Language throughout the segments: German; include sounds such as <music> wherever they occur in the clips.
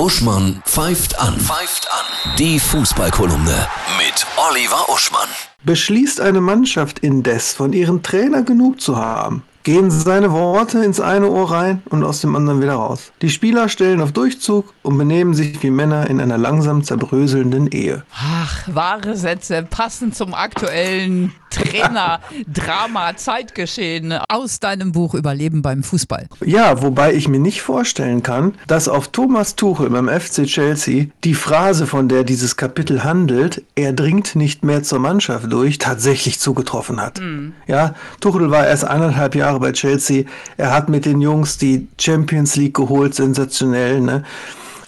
Uschmann pfeift an. Pfeift an. Die Fußballkolumne mit Oliver Uschmann. Beschließt eine Mannschaft indes, von ihrem Trainer genug zu haben, gehen seine Worte ins eine Ohr rein und aus dem anderen wieder raus. Die Spieler stellen auf Durchzug und benehmen sich wie Männer in einer langsam zerbröselnden Ehe. Ach, wahre Sätze, passend zum aktuellen Trainer, Drama, Zeitgeschehen aus deinem Buch Überleben beim Fußball. Ja, wobei ich mir nicht vorstellen kann, dass auf Thomas Tuchel beim FC Chelsea die Phrase, von der dieses Kapitel handelt, er dringt nicht mehr zur Mannschaft durch, tatsächlich zugetroffen hat. Mhm. Ja, Tuchel war erst eineinhalb Jahre bei Chelsea. Er hat mit den Jungs die Champions League geholt, sensationell. Ne?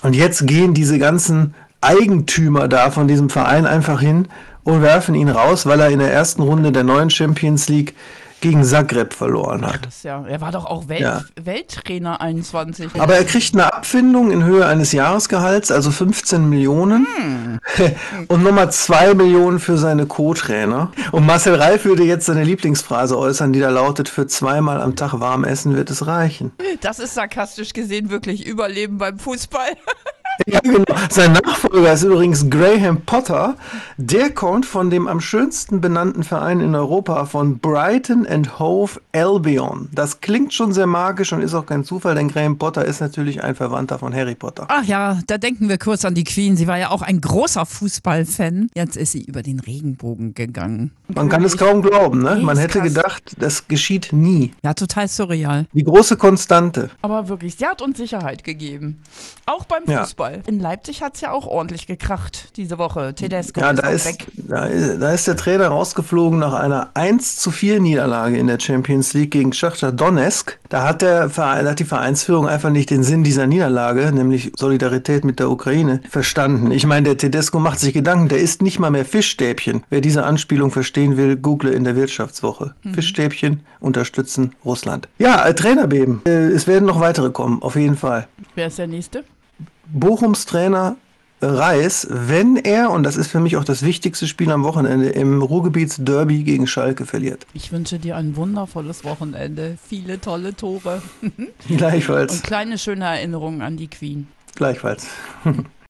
Und jetzt gehen diese ganzen Eigentümer da von diesem Verein einfach hin und werfen ihn raus, weil er in der ersten Runde der neuen Champions League gegen Zagreb verloren hat. Krass, ja. Er war doch auch Welt ja. Welttrainer 21. Aber er kriegt eine Abfindung in Höhe eines Jahresgehalts, also 15 Millionen. Hm. <laughs> Und nochmal 2 Millionen für seine Co-Trainer. Und Marcel Reif würde jetzt seine Lieblingsphrase äußern, die da lautet, für zweimal am Tag warm essen wird es reichen. Das ist sarkastisch gesehen wirklich Überleben beim Fußball. <laughs> Ja, genau. Sein Nachfolger ist übrigens Graham Potter. Der kommt von dem am schönsten benannten Verein in Europa, von Brighton and Hove Albion. Das klingt schon sehr magisch und ist auch kein Zufall, denn Graham Potter ist natürlich ein Verwandter von Harry Potter. Ach ja, da denken wir kurz an die Queen. Sie war ja auch ein großer Fußballfan. Jetzt ist sie über den Regenbogen gegangen. Man kann es kaum glauben, ne? Man hätte gedacht, das geschieht nie. Ja, total surreal. Die große Konstante. Aber wirklich, sie hat uns Sicherheit gegeben. Auch beim Fußball. Ja. Fußball. In Leipzig hat es ja auch ordentlich gekracht diese Woche. Tedesco ja, ist da ist, weg. Da ist, da ist der Trainer rausgeflogen nach einer 1 zu 4 Niederlage in der Champions League gegen Schachter Donetsk. Da hat, der Verein, hat die Vereinsführung einfach nicht den Sinn dieser Niederlage, nämlich Solidarität mit der Ukraine, verstanden. Ich meine, der Tedesco macht sich Gedanken, der isst nicht mal mehr Fischstäbchen. Wer diese Anspielung verstehen will, google in der Wirtschaftswoche. Mhm. Fischstäbchen unterstützen Russland. Ja, äh, Trainerbeben. Äh, es werden noch weitere kommen, auf jeden Fall. Wer ist der Nächste? Bochums Trainer Reis, wenn er, und das ist für mich auch das wichtigste Spiel am Wochenende, im Ruhrgebietsderby gegen Schalke verliert. Ich wünsche dir ein wundervolles Wochenende, viele tolle Tore. <laughs> <laughs> Gleichfalls. Und kleine schöne Erinnerungen an die Queen. Gleichfalls. <laughs>